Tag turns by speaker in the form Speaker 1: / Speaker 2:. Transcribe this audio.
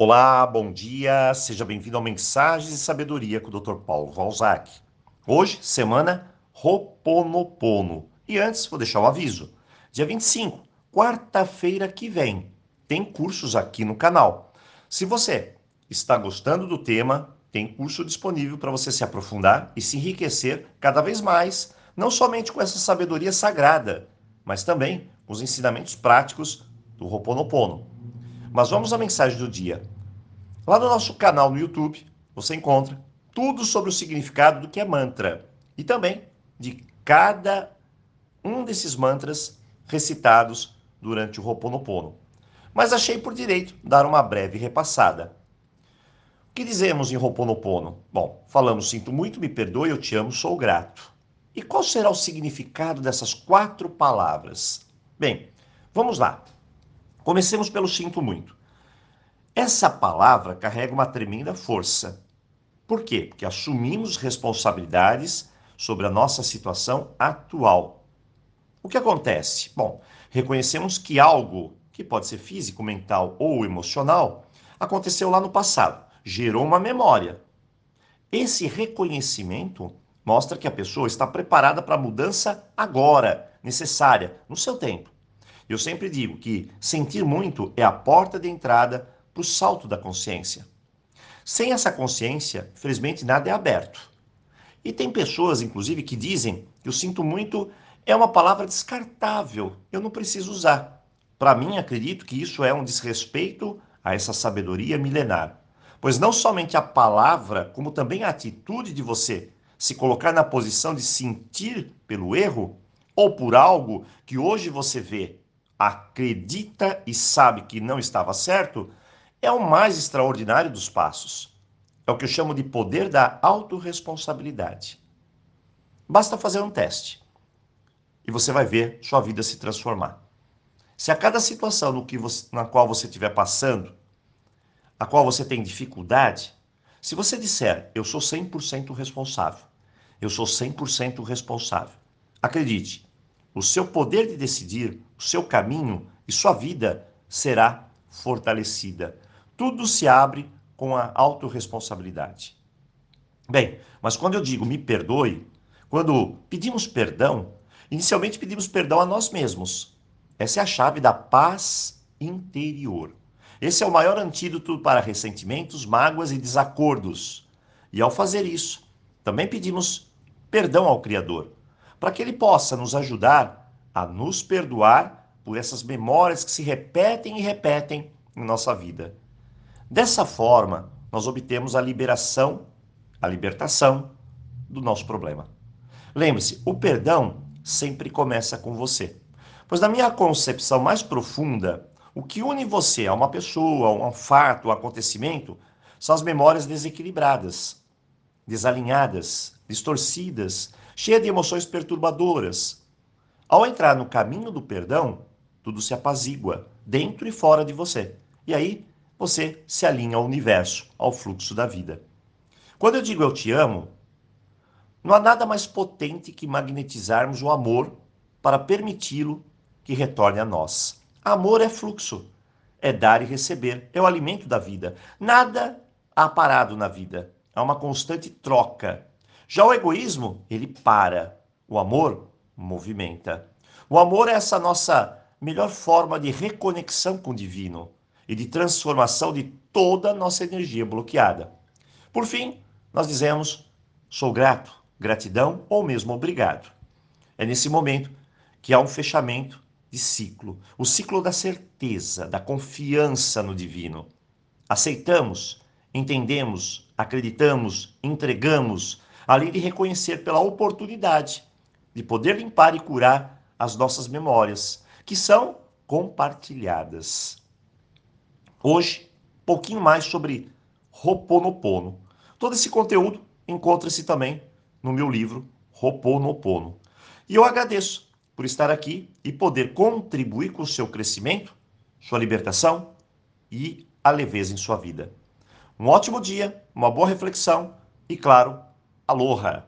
Speaker 1: Olá, bom dia, seja bem-vindo ao Mensagens e Sabedoria com o Dr. Paulo Valzac. Hoje, semana Roponopono. E antes, vou deixar o aviso. Dia 25, quarta-feira que vem, tem cursos aqui no canal. Se você está gostando do tema, tem curso disponível para você se aprofundar e se enriquecer cada vez mais, não somente com essa sabedoria sagrada, mas também com os ensinamentos práticos do Roponopono. Mas vamos à mensagem do dia. Lá no nosso canal no YouTube, você encontra tudo sobre o significado do que é mantra e também de cada um desses mantras recitados durante o Ho'oponopono. Mas achei por direito dar uma breve repassada. O que dizemos em Ho'oponopono? Bom, falamos sinto muito, me perdoe, eu te amo, sou grato. E qual será o significado dessas quatro palavras? Bem, vamos lá. Comecemos pelo sinto muito. Essa palavra carrega uma tremenda força. Por quê? Porque assumimos responsabilidades sobre a nossa situação atual. O que acontece? Bom, reconhecemos que algo, que pode ser físico, mental ou emocional, aconteceu lá no passado, gerou uma memória. Esse reconhecimento mostra que a pessoa está preparada para a mudança agora, necessária, no seu tempo. Eu sempre digo que sentir muito é a porta de entrada para o salto da consciência. Sem essa consciência, felizmente nada é aberto. E tem pessoas, inclusive, que dizem que o sinto muito é uma palavra descartável, eu não preciso usar. Para mim, acredito que isso é um desrespeito a essa sabedoria milenar. Pois não somente a palavra, como também a atitude de você se colocar na posição de sentir pelo erro ou por algo que hoje você vê acredita e sabe que não estava certo, é o mais extraordinário dos passos. É o que eu chamo de poder da autorresponsabilidade. Basta fazer um teste e você vai ver sua vida se transformar. Se a cada situação no que você, na qual você estiver passando, a qual você tem dificuldade, se você disser, eu sou 100% responsável, eu sou 100% responsável, acredite, o seu poder de decidir, o seu caminho e sua vida será fortalecida. Tudo se abre com a autorresponsabilidade. Bem, mas quando eu digo me perdoe, quando pedimos perdão, inicialmente pedimos perdão a nós mesmos. Essa é a chave da paz interior. Esse é o maior antídoto para ressentimentos, mágoas e desacordos. E ao fazer isso, também pedimos perdão ao Criador, para que ele possa nos ajudar a nos perdoar por essas memórias que se repetem e repetem em nossa vida. Dessa forma, nós obtemos a liberação, a libertação do nosso problema. Lembre-se, o perdão sempre começa com você. Pois na minha concepção mais profunda, o que une você a uma pessoa, a um fato, a um acontecimento, são as memórias desequilibradas, desalinhadas, distorcidas, cheia de emoções perturbadoras. Ao entrar no caminho do perdão, tudo se apazigua, dentro e fora de você. E aí você se alinha ao universo, ao fluxo da vida. Quando eu digo eu te amo, não há nada mais potente que magnetizarmos o amor para permiti-lo que retorne a nós. Amor é fluxo, é dar e receber, é o alimento da vida. Nada há parado na vida, há uma constante troca já o egoísmo, ele para. O amor movimenta. O amor é essa nossa melhor forma de reconexão com o divino e de transformação de toda a nossa energia bloqueada. Por fim, nós dizemos sou grato, gratidão ou mesmo obrigado. É nesse momento que há um fechamento de ciclo, o ciclo da certeza, da confiança no divino. Aceitamos, entendemos, acreditamos, entregamos, além de reconhecer pela oportunidade de poder limpar e curar as nossas memórias, que são compartilhadas. Hoje, pouquinho mais sobre Roponopono. Todo esse conteúdo encontra-se também no meu livro Roponopono. E eu agradeço por estar aqui e poder contribuir com o seu crescimento, sua libertação e a leveza em sua vida. Um ótimo dia, uma boa reflexão e, claro, Aloha!